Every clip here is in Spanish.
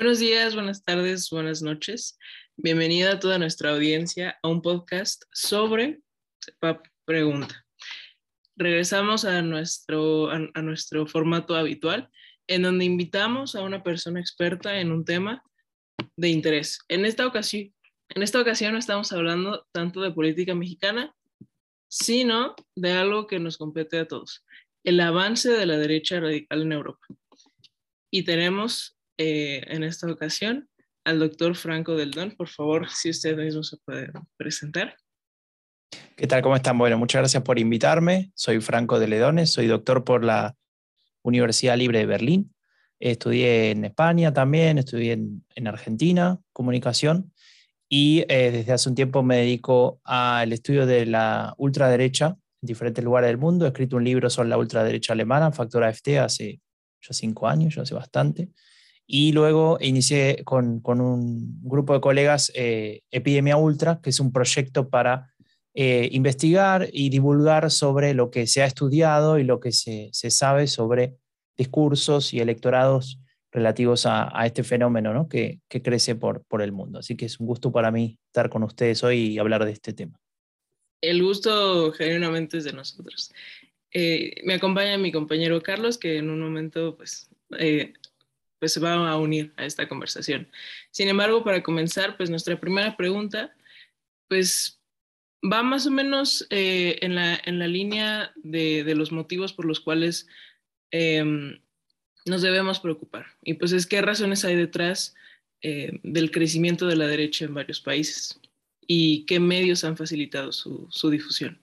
Buenos días, buenas tardes, buenas noches. Bienvenida a toda nuestra audiencia a un podcast sobre Pregunta. Regresamos a nuestro, a, nuestro formato habitual, en donde invitamos a una persona experta en un tema de interés. En esta ocasión, en esta ocasión no estamos hablando tanto de política mexicana, sino de algo que nos compete a todos, el avance de la derecha radical en Europa. Y tenemos eh, en esta ocasión al doctor Franco Del Don. Por favor, si usted mismo se puede presentar. ¿Qué tal? ¿Cómo están? Bueno, muchas gracias por invitarme. Soy Franco de Ledones, soy doctor por la Universidad Libre de Berlín. Estudié en España también, estudié en, Argentina, comunicación, y eh, desde hace un tiempo me dedico al estudio de la ultraderecha en diferentes lugares del mundo. He escrito un libro sobre la ultraderecha alemana, Factor AFT, hace ya cinco años, ya hace bastante. Y luego inicié con, un grupo de colegas eh, Epidemia Ultra, que es un proyecto para eh, investigar y divulgar sobre lo que se ha estudiado y lo que se, sabe sobre discursos y electorados relativos a, este fenómeno que, crece por, por el mundo. Así que es un gusto para mí estar con ustedes hoy y hablar de este tema. El gusto genuinamente es de nosotros. Eh, me acompaña mi compañero Carlos, que en un momento pues, pues se va a unir a esta conversación. Sin embargo, para comenzar, pues nuestra primera pregunta, pues va más o menos eh, en, la, en, la, línea de, de, los motivos por los cuales em, nos debemos preocupar. Y pues es qué razones hay detrás eh, del crecimiento de la derecha en varios países y qué medios han facilitado su, su difusión.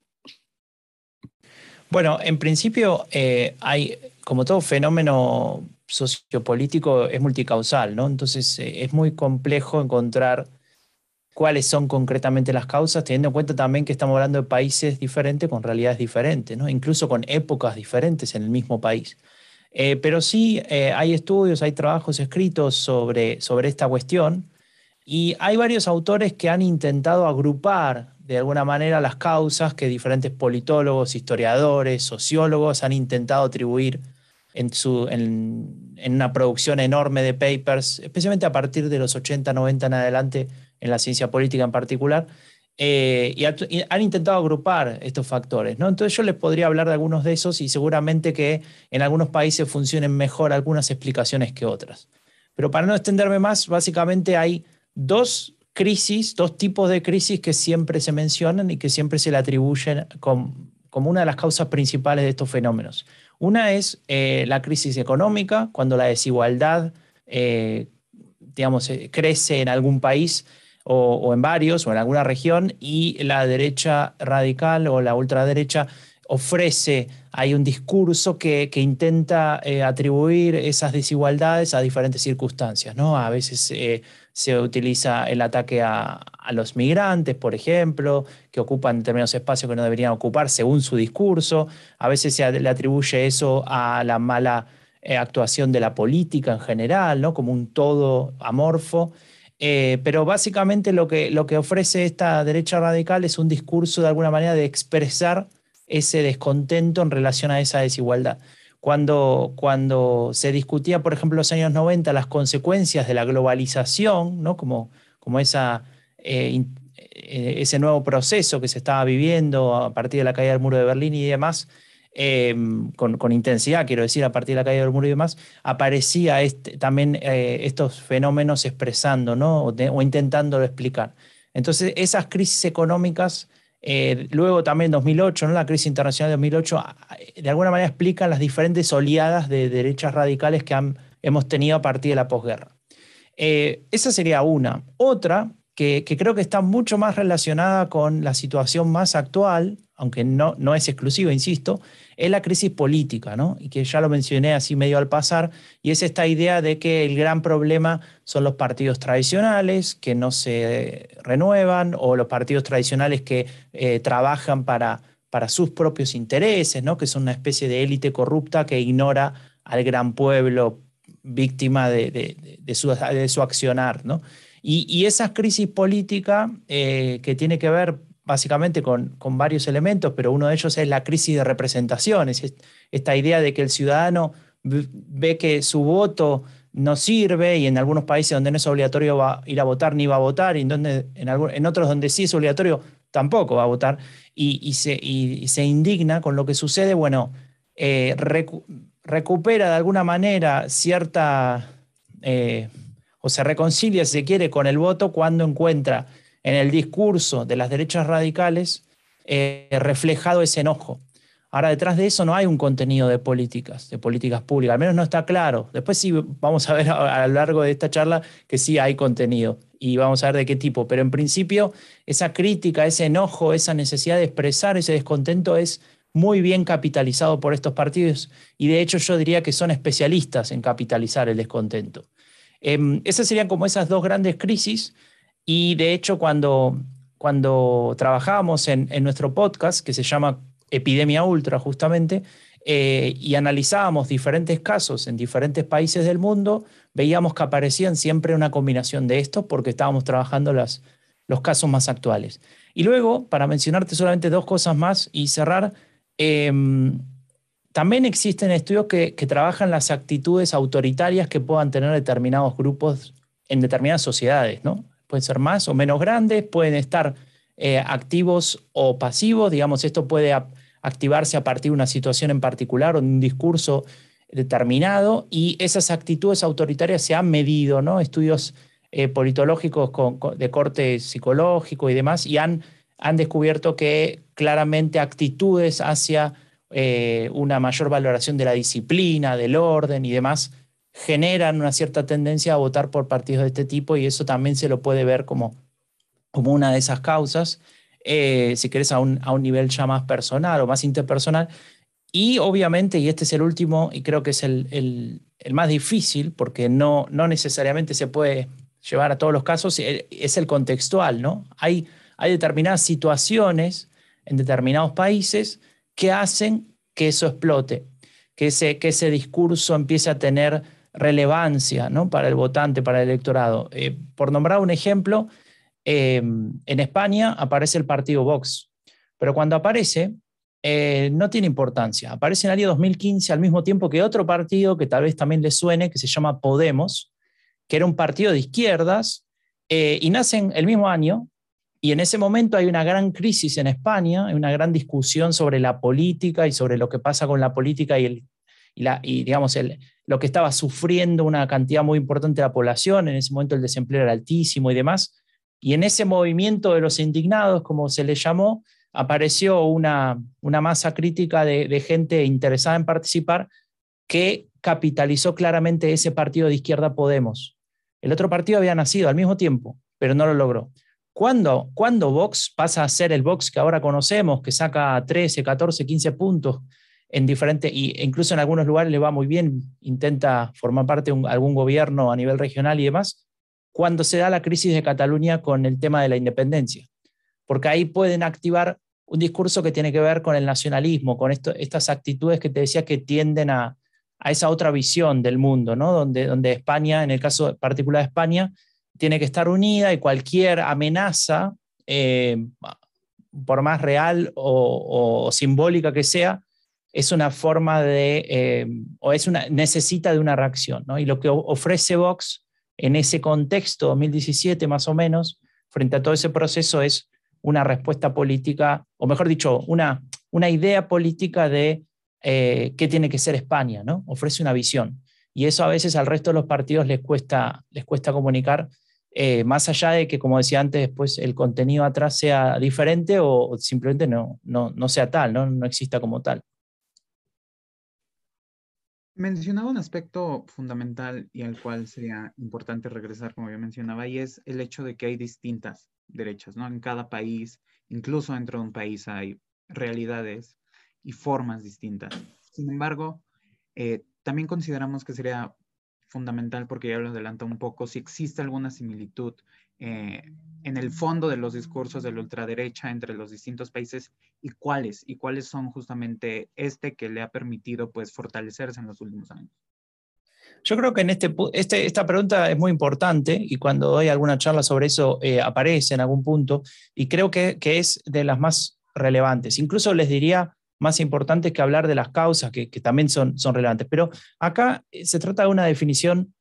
Bueno, en principio eh, hay, como todo fenómeno sociopolítico es multicausal, ¿no? Entonces eh, es muy complejo encontrar cuáles son concretamente las causas, teniendo en cuenta también que estamos hablando de países diferentes con realidades diferentes, ¿no? Incluso con épocas diferentes en el mismo país. Eh, pero sí eh, hay estudios, hay trabajos escritos sobre, sobre esta cuestión y hay varios autores que han intentado agrupar de alguna manera las causas que diferentes politólogos, historiadores, sociólogos han intentado atribuir en, una producción enorme de papers, especialmente a partir de los 80, 90 en adelante, en la ciencia política en particular, eh, y, han intentado agrupar estos factores. ¿no? Entonces yo les podría hablar de algunos de esos y seguramente que en algunos países funcionen mejor algunas explicaciones que otras. Pero para no extenderme más, básicamente hay dos crisis, dos tipos de crisis que siempre se mencionan y que siempre se le atribuyen como una de las causas principales de estos fenómenos. Una es eh, la crisis económica, cuando la desigualdad eh, digamos, eh, crece en algún país o, en varios o en alguna región y la derecha radical o la ultraderecha ofrece, hay un discurso que, intenta atribuir esas desigualdades a diferentes circunstancias. ¿no? A veces se utiliza el ataque a, los migrantes, por ejemplo, que ocupan determinados espacios que no deberían ocupar según su discurso. A veces se le atribuye eso a la mala eh, actuación de la política en general, ¿no? como un todo amorfo. Eh, pero básicamente lo que, lo que ofrece esta derecha radical es un discurso de alguna manera de expresar ese descontento en relación a esa desigualdad. Cuando, cuando se discutía, por ejemplo, en los años 90, las consecuencias de la globalización, ¿no? como, como esa, eh, eh, ese nuevo proceso que se estaba viviendo a partir de la caída del muro de Berlín y demás, em, con, con, intensidad, quiero decir, a partir de la caída del muro y demás, aparecía este, también eh, estos fenómenos expresando ¿no? o, o intentándolo explicar. Entonces, esas crisis económicas eh, luego también 2008, ¿no? la crisis internacional de 2008, de alguna manera explican las diferentes oleadas de derechas radicales que hemos tenido a partir de la posguerra. Eh, esa sería una. Otra, que, creo que está mucho más relacionada con la situación más actual, aunque no, no es exclusiva, insisto, es la crisis política, ¿no? Y que ya lo mencioné así medio al pasar, y es esta idea de que el gran problema son los partidos tradicionales que no se renuevan o los partidos tradicionales que eh, trabajan para, para sus propios intereses, ¿no? Que son una especie de élite corrupta que ignora al gran pueblo víctima de, su, de su, accionar, ¿no? Y, esa crisis política eh, que tiene que ver básicamente con, con, varios elementos, pero uno de ellos es la crisis de representaciones, esta idea de que el ciudadano ve que su voto no sirve y en algunos países donde no es obligatorio va, ir a votar ni va a votar y en, donde, en, en otros donde sí es obligatorio tampoco va a votar y, se, se, indigna con lo que sucede, bueno, eh, recupera de alguna manera cierta, eh, o se reconcilia si se quiere con el voto cuando encuentra en el discurso de las derechas radicales eh, reflejado ese enojo. Ahora, detrás de eso no hay un contenido de políticas, de políticas públicas, al menos no está claro. Después sí vamos a ver a, lo largo de esta charla que sí hay contenido y vamos a ver de qué tipo, pero en principio esa crítica, ese enojo, esa necesidad de expresar ese descontento es muy bien capitalizado por estos partidos y de hecho yo diría que son especialistas en capitalizar el descontento. Em, esas serían como esas dos grandes crisis y de hecho cuando, cuando trabajábamos en, en nuestro podcast que se llama epidemia ultra justamente, eh, y analizábamos diferentes casos en diferentes países del mundo, veíamos que aparecían siempre una combinación de estos porque estábamos trabajando las, los casos más actuales. Y luego, para mencionarte solamente dos cosas más y cerrar, em, también existen estudios que, que, trabajan las actitudes autoritarias que puedan tener determinados grupos en determinadas sociedades, ¿no? Pueden ser más o menos grandes, pueden estar eh, activos o pasivos, digamos, esto puede activarse a partir de una situación en particular o de un discurso determinado y esas actitudes autoritarias se han medido, ¿no? Estudios eh, politológicos de corte psicológico y demás y han, han descubierto que claramente actitudes hacia eh, una mayor valoración de la disciplina, del orden y demás generan una cierta tendencia a votar por partidos de este tipo y eso también se lo puede ver como como una de esas causas, eh, si querés, a un, a un, nivel ya más personal o más interpersonal. Y obviamente, y este es el último, y creo que es el, el, el más difícil, porque no, no necesariamente se puede llevar a todos los casos, eh, es el contextual, ¿no? Hay, hay determinadas situaciones en determinados países que hacen que eso explote, que que ese discurso empiece a tener relevancia ¿no? para el votante, para el electorado. Eh, por nombrar un ejemplo, Em, en España aparece el partido Vox, pero cuando aparece eh, no tiene importancia. Aparece en el año 2015 al mismo tiempo que otro partido que tal vez también le suene, que se llama Podemos, que era un partido de izquierdas, eh, y nacen el mismo año, y en ese momento hay una gran crisis en España, hay una gran discusión sobre la política y sobre lo que pasa con la política y, el, y digamos, el, lo que estaba sufriendo una cantidad muy importante de la población, en ese momento el desempleo era altísimo y demás. Y en ese movimiento de los indignados, como se le llamó, apareció una, una masa crítica de, gente interesada en participar que capitalizó claramente ese partido de izquierda Podemos. El otro partido había nacido al mismo tiempo, pero no lo logró. ¿Cuándo, cuando Vox pasa a ser el Vox que ahora conocemos, que saca 13, 14, 15 puntos en diferentes, e incluso en algunos lugares le va muy bien, intenta formar parte de algún gobierno a nivel regional y demás, cuando se da la crisis de Cataluña con el tema de la independencia, porque ahí pueden activar un discurso que tiene que ver con el nacionalismo, con estas actitudes que te decía que tienden a, esa otra visión del mundo, ¿no? donde, donde España, en el caso particular de España, tiene que estar unida y cualquier amenaza, eh, por más real o, simbólica que sea, es una forma de, eh, o es una, necesita de una reacción. ¿no? Y lo que ofrece Vox en ese contexto, 2017 más o menos, frente a todo ese proceso, es una respuesta política, o mejor dicho, una, una idea política de eh, qué tiene que ser España, ¿no? Ofrece una visión. Y eso a veces al resto de los partidos les cuesta, les cuesta comunicar, eh, más allá de que, como decía antes, después el contenido atrás sea diferente o, simplemente no, no, no sea tal, ¿no? no exista como tal. Mencionaba un aspecto fundamental y al cual sería importante regresar, como yo mencionaba, y es el hecho de que hay distintas derechas, ¿no? En cada país, incluso dentro de un país hay realidades y formas distintas. Sin embargo, eh, también consideramos que sería fundamental, porque ya lo adelanto un poco, si existe alguna similitud eh, en el fondo de los discursos de la ultraderecha entre los distintos países y cuáles, y cuáles son justamente este que le ha permitido pues fortalecerse en los últimos años. Yo creo que en este, este esta pregunta es muy importante y cuando doy alguna charla sobre eso eh, aparece en algún punto y creo que, que, es de las más relevantes. Incluso les diría más importantes que hablar de las causas, que, que también son, son relevantes. Pero acá eh, se trata de una definición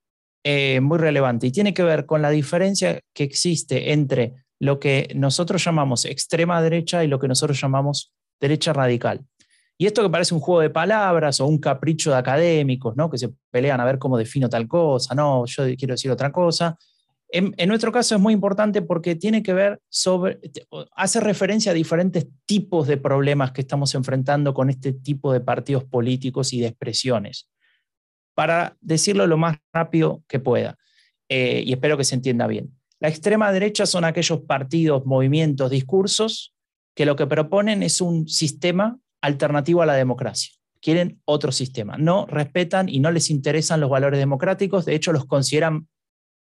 eh, muy relevante y tiene que ver con la diferencia que existe entre lo que nosotros llamamos extrema derecha y lo que nosotros llamamos derecha radical. Y esto que parece un juego de palabras o un capricho de académicos, ¿no? que se pelean a ver cómo defino tal cosa, no, yo quiero decir otra cosa. En, nuestro caso es muy importante porque tiene que ver sobre, hace referencia a diferentes tipos de problemas que estamos enfrentando con este tipo de partidos políticos y de expresiones. Para decirlo lo más rápido que pueda, eh, y espero que se entienda bien. La extrema derecha son aquellos partidos, movimientos, discursos que lo que proponen es un sistema alternativo a la democracia. Quieren otro sistema. No respetan y no les interesan los valores democráticos, de hecho los consideran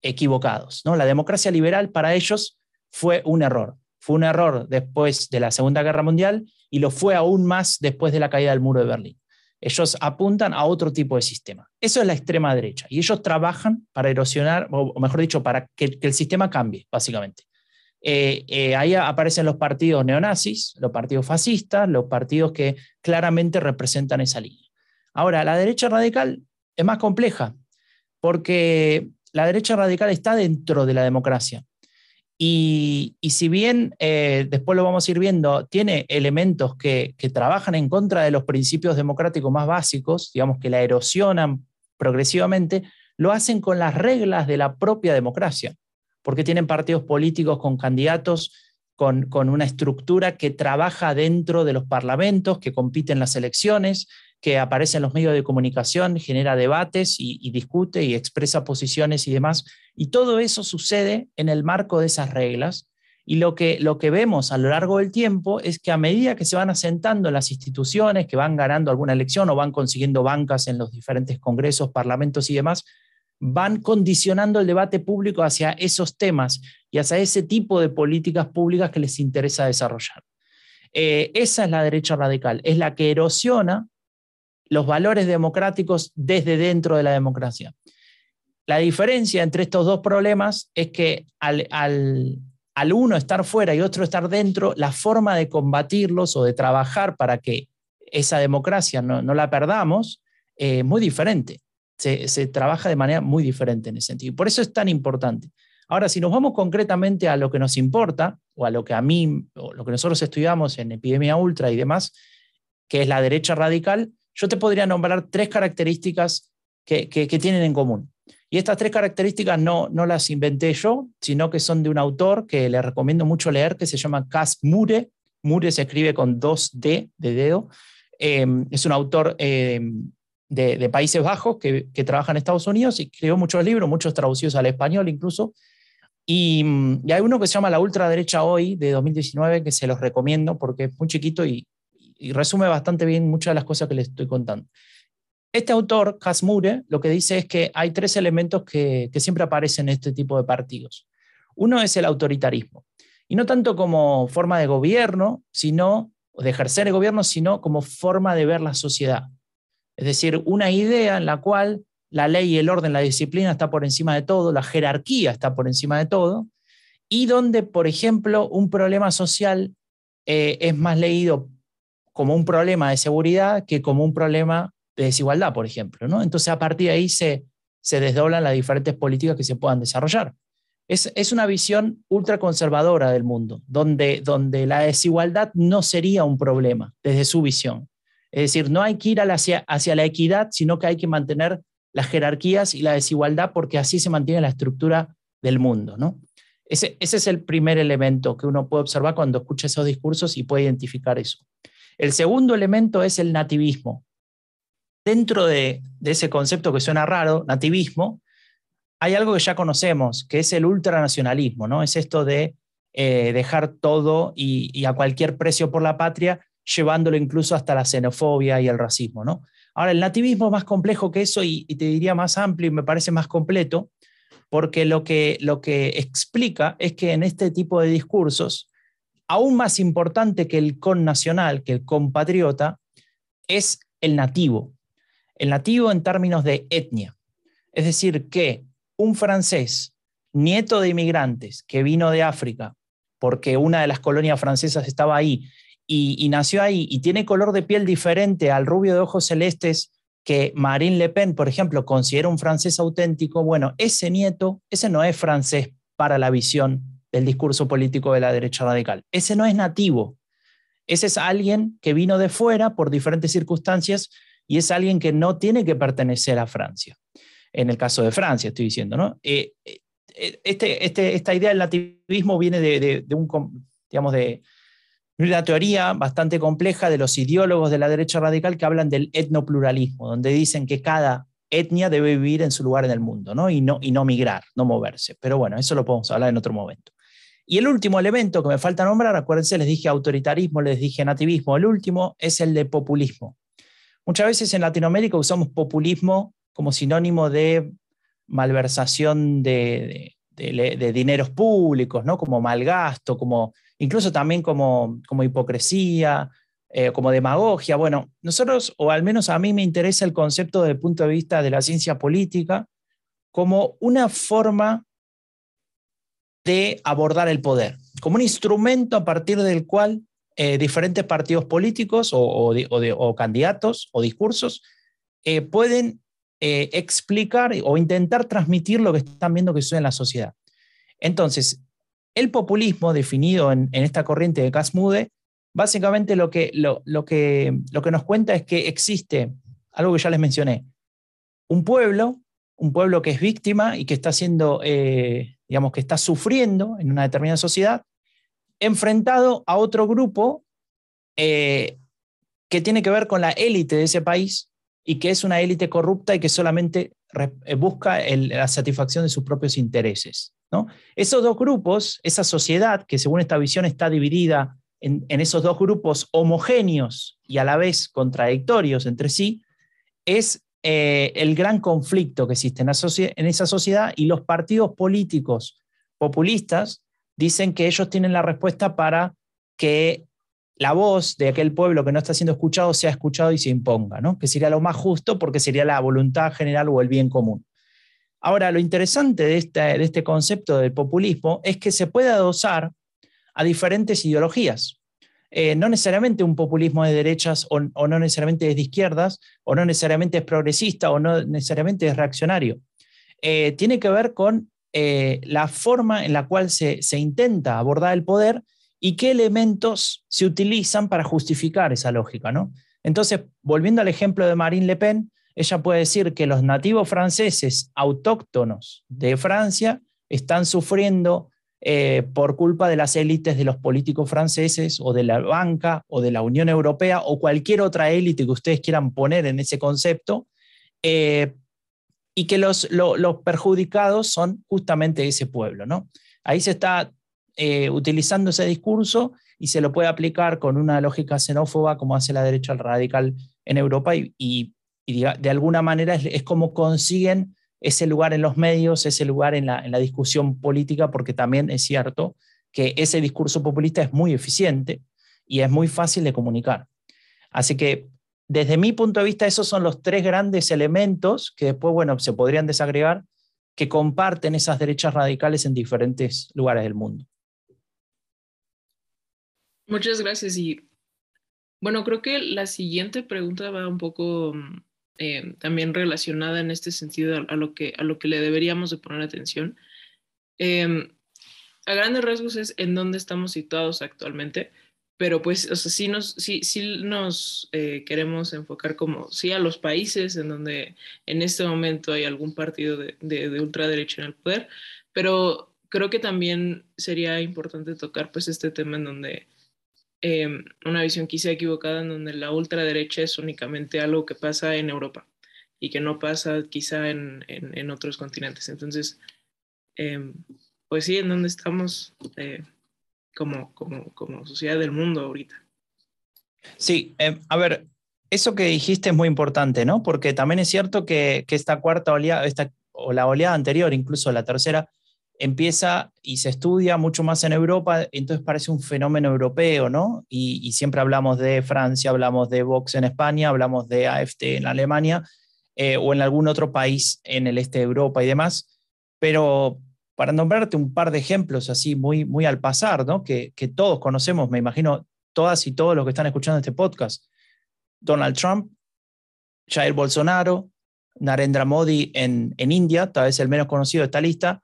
equivocados. ¿no? La democracia liberal para ellos fue un error. Fue un error después de la Segunda Guerra Mundial y lo fue aún más después de la caída del muro de Berlín. Ellos apuntan a otro tipo de sistema. Eso es la extrema derecha. Y ellos trabajan para erosionar, o mejor dicho, para que el sistema cambie, básicamente. Eh, eh, ahí aparecen los partidos neonazis, los partidos fascistas, los partidos que claramente representan esa línea. Ahora, la derecha radical es más compleja, porque la derecha radical está dentro de la democracia. Y, si bien, eh, después lo vamos a ir viendo, tiene elementos que, que trabajan en contra de los principios democráticos más básicos, digamos que la erosionan progresivamente, lo hacen con las reglas de la propia democracia porque tienen partidos políticos con candidatos con, una estructura que trabaja dentro de los parlamentos, que compite en las elecciones, que aparece en los medios de comunicación, genera debates y, discute y expresa posiciones y demás. Y todo eso sucede en el marco de esas reglas. Y lo que, lo que vemos a lo largo del tiempo es que a medida que se van asentando las instituciones, que van ganando alguna elección o van consiguiendo bancas en los diferentes congresos, parlamentos y demás, van condicionando el debate público hacia esos temas y hacia ese tipo de políticas públicas que les interesa desarrollar. Eh, esa es la derecha radical, es la que erosiona los valores democráticos desde dentro de la democracia. La diferencia entre estos dos problemas es que al, uno estar fuera y otro estar dentro, la forma de combatirlos o de trabajar para que esa democracia no, la perdamos es muy diferente se, trabaja de manera muy diferente en ese sentido. Y por eso es tan importante. Ahora, si nos vamos concretamente a lo que nos importa, o a lo que a mí, o lo que nosotros estudiamos en epidemia ultra y demás, que es la derecha radical, yo te podría nombrar tres características que, tienen en común. Y estas tres características no, las inventé yo, sino que son de un autor que le recomiendo mucho leer, que se llama Cas Mure. Mure se escribe con dos D de dedo. Eh, es un autor eh, de, Países Bajos que, que, trabaja en Estados Unidos y escribió muchos libros, muchos traducidos al español incluso. Y, hay uno que se llama La Ultraderecha Hoy de 2019 que se los recomiendo porque es muy chiquito y, resume bastante bien muchas de las cosas que les estoy contando. Este autor, Casmure, lo que dice es que hay tres elementos que, que siempre aparecen en este tipo de partidos. Uno es el autoritarismo, y no tanto como forma de gobierno, sino de ejercer el gobierno, sino como forma de ver la sociedad. Es decir, una idea en la cual la ley y el orden, la disciplina está por encima de todo, la jerarquía está por encima de todo, y donde, por ejemplo, un problema social eh, es más leído como un problema de seguridad que como un problema de desigualdad, por ejemplo. ¿no? Entonces, a partir de ahí se, se desdoblan las diferentes políticas que se puedan desarrollar. Es, es una visión ultraconservadora del mundo, donde, donde la desigualdad no sería un problema desde su visión. Es decir, no hay que ir hacia, hacia la equidad, sino que hay que mantener las jerarquías y la desigualdad porque así se mantiene la estructura del mundo. ¿no? Ese, ese es el primer elemento que uno puede observar cuando escucha esos discursos y puede identificar eso. El segundo elemento es el nativismo. Dentro de, de ese concepto que suena raro, nativismo, hay algo que ya conocemos, que es el ultranacionalismo, ¿no? Es esto de eh, dejar todo y, y, a cualquier precio por la patria llevándolo incluso hasta la xenofobia y el racismo. ¿no? Ahora, el nativismo es más complejo que eso y, te diría más amplio y me parece más completo, porque lo que, lo que explica es que en este tipo de discursos, aún más importante que el con nacional, que el compatriota, es el nativo. El nativo en términos de etnia. Es decir, que un francés, nieto de inmigrantes, que vino de África, porque una de las colonias francesas estaba ahí y, nació ahí y tiene color de piel diferente al rubio de ojos celestes que Marine Le Pen, por ejemplo, considera un francés auténtico, bueno, ese nieto, ese no es francés para la visión del discurso político de la derecha radical. Ese no es nativo. Ese es alguien que vino de fuera por diferentes circunstancias y es alguien que no tiene que pertenecer a Francia. En el caso de Francia, estoy diciendo, ¿no? Eh, eh, este, este, esta idea del nativismo viene de, de un, digamos, de, una teoría bastante compleja de los ideólogos de la derecha radical que hablan del etnopluralismo, donde dicen que cada etnia debe vivir en su lugar en el mundo ¿no? Y, no, y no migrar, no moverse. Pero bueno, eso lo podemos hablar en otro momento. Y el último elemento que me falta nombrar, acuérdense, les dije autoritarismo, les dije nativismo, el último es el de populismo. Muchas veces en Latinoamérica usamos populismo como sinónimo de malversación de, de dineros públicos, ¿no? como malgasto, como incluso también como, como hipocresía, eh, como demagogia. Bueno, nosotros, o al menos a mí me interesa el concepto desde el punto de vista de la ciencia política como una forma de abordar el poder, como un instrumento a partir del cual eh, diferentes partidos políticos o, candidatos o discursos eh, pueden explicar o intentar transmitir lo que están viendo que sucede en la sociedad. Entonces, el populismo definido en, esta corriente de Casmude, básicamente lo que, lo, que, lo que nos cuenta es que existe algo que ya les mencioné, un pueblo, un pueblo que es víctima y que está siendo, eh, digamos, que está sufriendo en una determinada sociedad, enfrentado a otro grupo eh, que tiene que ver con la élite de ese país y que es una élite corrupta y que solamente eh, busca la satisfacción de sus propios intereses. Esos dos grupos, esa sociedad que según esta visión está dividida en, esos dos grupos homogéneos y a la vez contradictorios entre sí, es eh, el gran conflicto que existe en, en esa sociedad y los partidos políticos populistas dicen que ellos tienen la respuesta para que la voz de aquel pueblo que no está siendo escuchado sea escuchado y se imponga, ¿no? que sería lo más justo porque sería la voluntad general o el bien común. Ahora, lo interesante de este, concepto del populismo es que se puede adosar a diferentes ideologías. Eh, no necesariamente un populismo de derechas o, no necesariamente es de izquierdas, o no necesariamente es progresista o no necesariamente es reaccionario. Eh, tiene que ver con eh, la forma en la cual se, se, intenta abordar el poder y qué elementos se utilizan para justificar esa lógica. ¿no? Entonces, volviendo al ejemplo de Marine Le Pen, ella puede decir que los nativos franceses autóctonos de Francia están sufriendo eh, por culpa de las élites de los políticos franceses o de la banca o de la Unión Europea o cualquier otra élite que ustedes quieran poner en ese concepto, eh, y que los, los perjudicados son justamente ese pueblo. ¿no? Ahí se está eh, utilizando ese discurso y se lo puede aplicar con una lógica xenófoba como hace la derecha radical en Europa y y de alguna manera es, como consiguen ese lugar en los medios, ese lugar en la, en la discusión política, porque también es cierto que ese discurso populista es muy eficiente y es muy fácil de comunicar. Así que desde mi punto de vista, esos son los tres grandes elementos que después, bueno, se podrían desagregar, que comparten esas derechas radicales en diferentes lugares del mundo. Muchas gracias. Y bueno, creo que la siguiente pregunta va un poco mm, eh, también relacionada en este sentido a, lo que, a lo que le deberíamos de poner atención. Em, a grandes rasgos es en dónde estamos situados actualmente, pero pues, o sea, sí nos, sí, sí nos eh, queremos enfocar como, sí a los países en donde en este momento hay algún partido de, de, de ultraderecha en el poder, pero creo que también sería importante tocar pues este tema en donde Em, una visión quizá equivocada en donde la ultraderecha es únicamente algo que pasa en Europa y que no pasa quizá en, en, otros continentes. Entonces, em, pues sí, en donde estamos eh, como, como, como sociedad del mundo ahorita. Sí, em, a ver, eso que dijiste es muy importante, ¿no? Porque también es cierto que, que esta cuarta oleada, esta, o la oleada anterior, incluso la tercera, empieza y se estudia mucho más en Europa, entonces parece un fenómeno europeo, ¿no? Y, siempre hablamos de Francia, hablamos de Vox en España, hablamos de AFT en Alemania eh, o en algún otro país en el este de Europa y demás. Pero para nombrarte un par de ejemplos así muy, muy al pasar, ¿no? Que, todos conocemos, me imagino, todas y todos los que están escuchando este podcast. Donald Trump Jair Bolsonaro, Narendra Modi en, en India, tal vez el menos conocido de esta lista,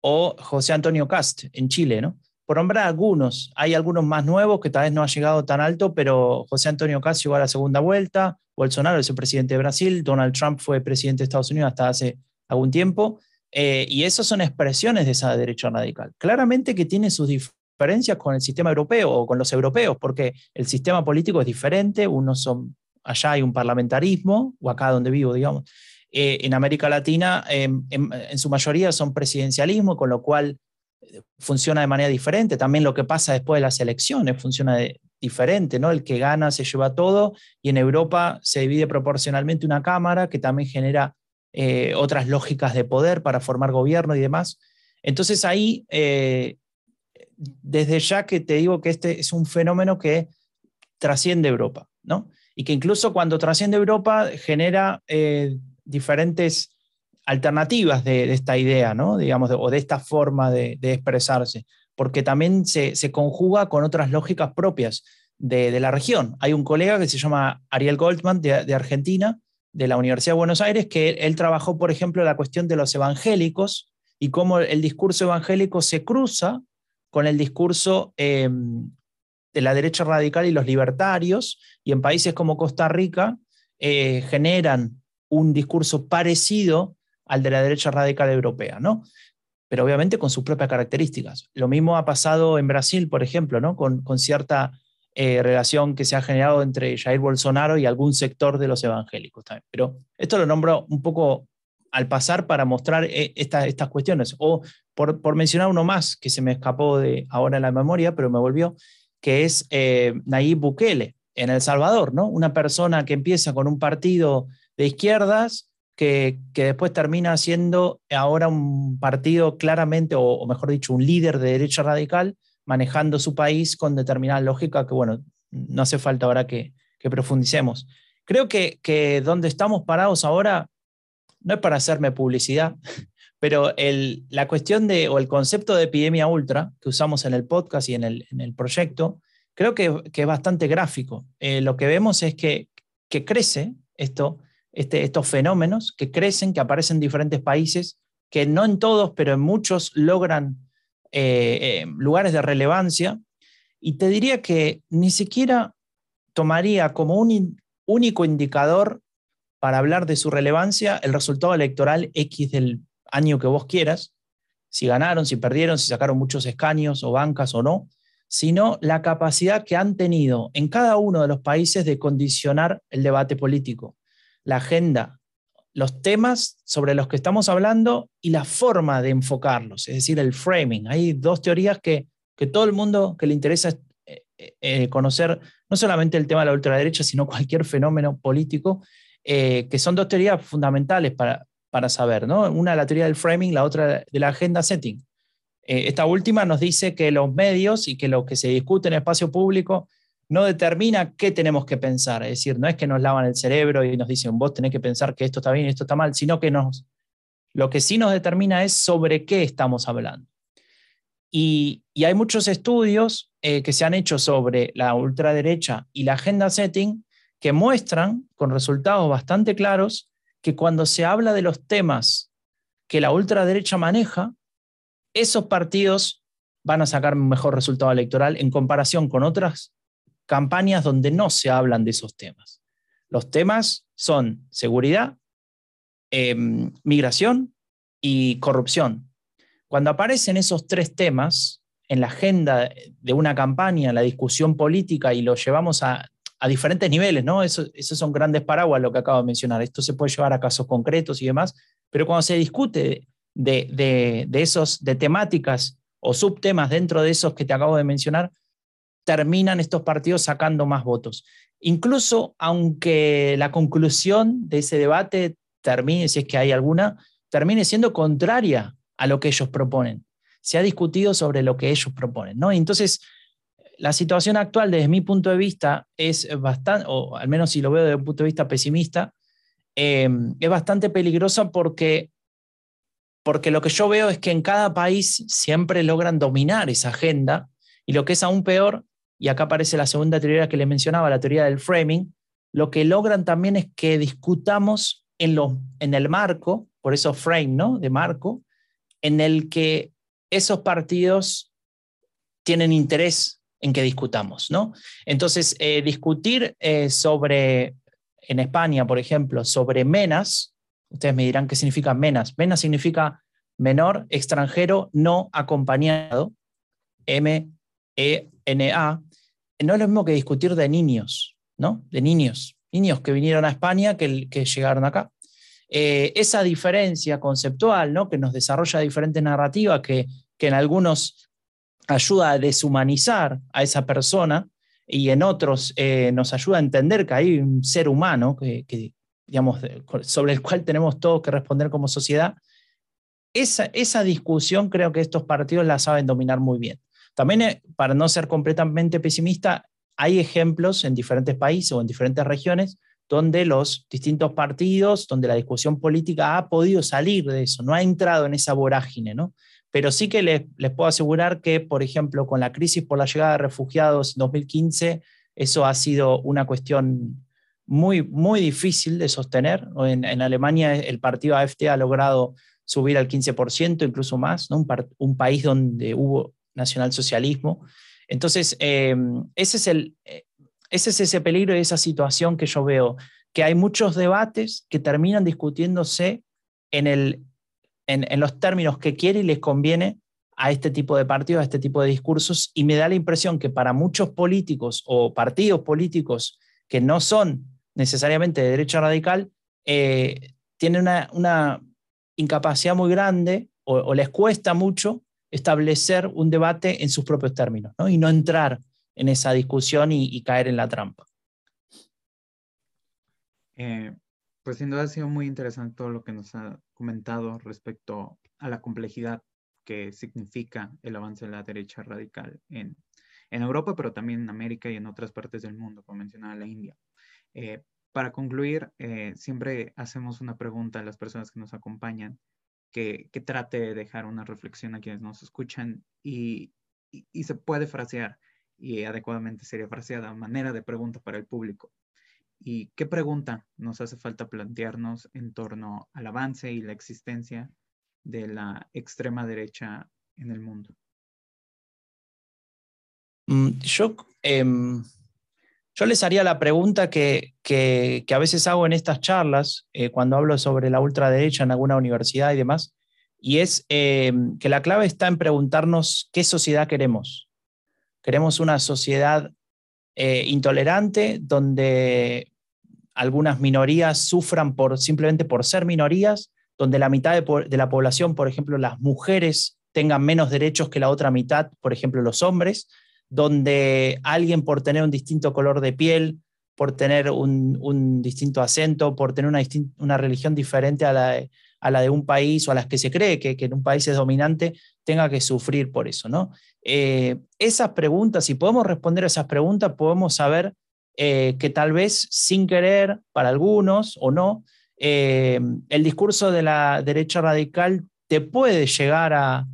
o José Antonio Cast en Chile, ¿no? Por nombrar algunos, hay algunos más nuevos que tal vez no han llegado tan alto, pero José Antonio Cast llegó a la segunda vuelta, Bolsonaro es el presidente de Brasil, Donald Trump fue presidente de Estados Unidos hasta hace algún tiempo, eh, y esas son expresiones de esa derecha radical. Claramente que tiene sus diferencias con el sistema europeo o con los europeos, porque el sistema político es diferente, unos son, allá hay un parlamentarismo, o acá donde vivo, digamos, eh, en América Latina em, em, en, su mayoría son presidencialismo, con lo cual eh, funciona de manera diferente. También lo que pasa después de las elecciones funciona diferente, ¿no? El que gana se lleva todo y en Europa se divide proporcionalmente una cámara que también genera eh, otras lógicas de poder para formar gobierno y demás. Entonces ahí, desde ya que te digo que este es un fenómeno que trasciende Europa, ¿no? Y que incluso cuando trasciende Europa genera diferentes alternativas de, esta idea, ¿no? digamos, o de esta forma de, expresarse, porque también se, conjuga con otras lógicas propias de, la región. Hay un colega que se llama Ariel Goldman de, Argentina, de la Universidad de Buenos Aires, que él, trabajó, por ejemplo, la cuestión de los evangélicos y cómo el discurso evangélico se cruza con el discurso em, de la derecha radical y los libertarios, y en países como Costa Rica eh, generan un discurso parecido al de la derecha radical europea, ¿no? Pero obviamente con sus propias características. Lo mismo ha pasado en Brasil, por ejemplo, ¿no? Con, cierta eh, relación que se ha generado entre Jair Bolsonaro y algún sector de los evangélicos también. Pero esto lo nombro un poco al pasar para mostrar eh, estas cuestiones. O por, por, mencionar uno más que se me escapó de ahora en la memoria, pero me volvió, que es eh, Nayib Bukele en El Salvador, ¿no? Una persona que empieza con un partido de izquierdas que, después termina siendo ahora un partido claramente, o, mejor dicho, un líder de derecha radical, manejando su país con determinada lógica que, bueno, no hace falta ahora que, profundicemos. Creo que, que donde estamos parados ahora no es para hacerme publicidad, pero el, la cuestión de, o el concepto de epidemia ultra que usamos en el podcast y en el, en el proyecto, creo que, que, es bastante gráfico. Eh, lo que vemos es que, que crece esto este, estos fenómenos que crecen, que aparecen en diferentes países, que no en todos, pero en muchos logran eh, eh, lugares de relevancia. Y te diría que ni siquiera tomaría como un único indicador para hablar de su relevancia el resultado electoral X del año que vos quieras, si ganaron, si perdieron, si sacaron muchos escaños o bancas o no, sino la capacidad que han tenido en cada uno de los países de condicionar el debate político la agenda, los temas sobre los que estamos hablando y la forma de enfocarlos, es decir, el framing. Hay dos teorías que, que todo el mundo que le interesa eh, eh, conocer, no solamente el tema de la ultraderecha, sino cualquier fenómeno político, eh, que son dos teorías fundamentales para, para saber. ¿no? Una la teoría del framing, la otra de la agenda setting. esta última nos dice que los medios y que lo que se discute en espacio público no determina qué tenemos que pensar. Es decir, no es que nos lavan el cerebro y nos dicen, vos tenés que pensar que esto está bien y esto está mal, sino que nos, lo que sí nos determina es sobre qué estamos hablando. Y, hay muchos estudios eh, que se han hecho sobre la ultraderecha y la agenda setting que muestran con resultados bastante claros que cuando se habla de los temas que la ultraderecha maneja, esos partidos van a sacar un mejor resultado electoral en comparación con otras campañas donde no se hablan de esos temas. Los temas son seguridad, em, migración y corrupción. Cuando aparecen esos tres temas en la agenda de una campaña, la discusión política y lo llevamos a, diferentes niveles, ¿no? Eso, esos son grandes paraguas lo que acabo de mencionar. Esto se puede llevar a casos concretos y demás, pero cuando se discute de, de, de esos, de temáticas o subtemas dentro de esos que te acabo de mencionar, terminan estos partidos sacando más votos. Incluso aunque la conclusión de ese debate termine, si es que hay alguna, termine siendo contraria a lo que ellos proponen. Se ha discutido sobre lo que ellos proponen, ¿no? Entonces, la situación actual, desde mi punto de vista, es bastante, o al menos si lo veo desde un punto de vista pesimista, eh, es bastante peligrosa porque, porque lo que yo veo es que en cada país siempre logran dominar esa agenda y lo que es aún peor y acá aparece la segunda teoría que le mencionaba, la teoría del framing, lo que logran también es que discutamos en, en el marco, por eso frame, ¿no? De marco, en el que esos partidos tienen interés en que discutamos, ¿no? Entonces, eh, discutir eh, sobre, en España, por ejemplo, sobre menas, ustedes me dirán qué significa menas. Menas significa menor extranjero no acompañado, M-E-N-A. No es lo mismo que discutir de niños, ¿no? De niños, niños que vinieron a España, que, llegaron acá. Eh, esa diferencia conceptual, ¿no? Que nos desarrolla diferentes narrativas, que, que en algunos ayuda a deshumanizar a esa persona y en otros eh, nos ayuda a entender que hay un ser humano que, digamos, sobre el cual tenemos todos que responder como sociedad. Esa, esa discusión creo que estos partidos la saben dominar muy bien. También, eh, para no ser completamente pesimista, hay ejemplos en diferentes países o en diferentes regiones donde los distintos partidos, donde la discusión política ha podido salir de eso, no ha entrado en esa vorágine, ¿no? Pero sí que les, puedo asegurar que, por ejemplo, con la crisis por la llegada de refugiados en 2015, eso ha sido una cuestión muy, muy difícil de sostener. En, Alemania el partido AFT ha logrado subir al 15%, incluso más, ¿no? un, país donde hubo nacionalsocialismo. Entonces, eh, ese, es el, eh, ese es ese peligro y esa situación que yo veo, que hay muchos debates que terminan discutiéndose en, el, en, los términos que quiere y les conviene a este tipo de partidos, a este tipo de discursos, y me da la impresión que para muchos políticos o partidos políticos que no son necesariamente de derecha radical, eh, tienen una, incapacidad muy grande o, les cuesta mucho establecer un debate en sus propios términos y no entrar en esa discusión y, caer en la trampa. Eh, pues sin duda ha sido muy interesante todo lo que nos ha comentado respecto a la complejidad que significa el avance de la derecha radical en, Europa, pero también en América y en otras partes del mundo, como mencionaba la India. Eh, para concluir, eh, siempre hacemos una pregunta a las personas que nos acompañan que, trate de dejar una reflexión a quienes nos escuchan y, se puede frasear y adecuadamente sería fraseada manera de pregunta para el público. ¿Y qué pregunta nos hace falta plantearnos en torno al avance y la existencia de la extrema derecha en el mundo? Mm, yo, em, yo les haría la pregunta que, que, a veces hago en estas charlas, eh, cuando hablo sobre la ultraderecha en alguna universidad y demás, y es em, que la clave está en preguntarnos qué sociedad queremos. ¿Queremos una sociedad eh, intolerante, donde algunas minorías sufran por, simplemente por ser minorías, donde la mitad de, la población, por ejemplo, las mujeres, tengan menos derechos que la otra mitad, por ejemplo, los hombres, donde alguien por tener un distinto color de piel, por tener un, distinto acento, por tener una, religión diferente a la, a la de un país o a las que se cree que, en un país es dominante, tenga que sufrir por eso. ¿no? Eh, esas preguntas, si podemos responder a esas preguntas, podemos saber eh, que tal vez sin querer, para algunos o no, eh, el discurso de la derecha radical te puede llegar a,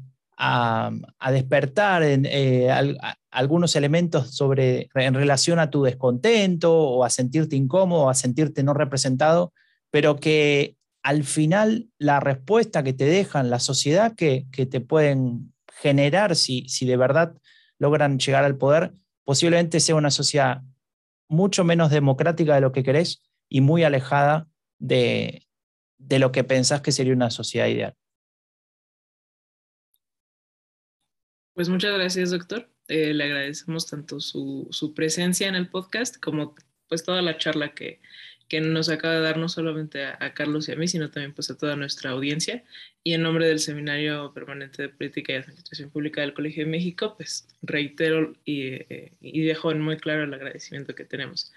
despertar en, algunos elementos sobre, en relación a tu descontento o a sentirte incómodo, o a sentirte no representado, pero que al final la respuesta que te dejan la sociedad que, te pueden generar si, si de verdad logran llegar al poder, posiblemente sea una sociedad mucho menos democrática de lo que querés y muy alejada de, lo que pensás que sería una sociedad ideal. Pues muchas gracias, doctor. Eh, le agradecemos tanto su, su, presencia en el podcast como pues toda la charla que, que nos acaba de dar no solamente a, Carlos y a mí, sino también pues a toda nuestra audiencia. Y en nombre del Seminario Permanente de Política y Administración Pública del Colegio de México, pues reitero y, eh, y dejo en muy claro el agradecimiento que tenemos.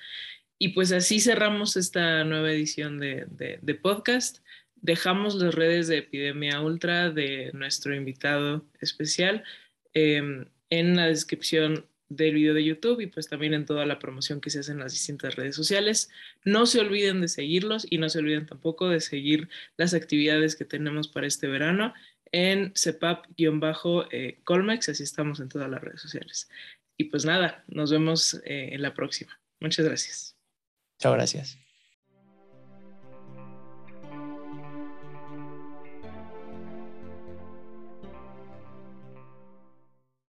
Y pues así cerramos esta nueva edición de, de, podcast. Dejamos las redes de Epidemia Ultra de nuestro invitado especial em, en la descripción del video de YouTube y pues también en toda la promoción que se hace en las distintas redes sociales. No se olviden de seguirlos y no se olviden tampoco de seguir las actividades que tenemos para este verano en CEPAP-Colmex, así estamos en todas las redes sociales. Y pues nada, nos vemos eh, en la próxima. Muchas gracias. Chao, gracias.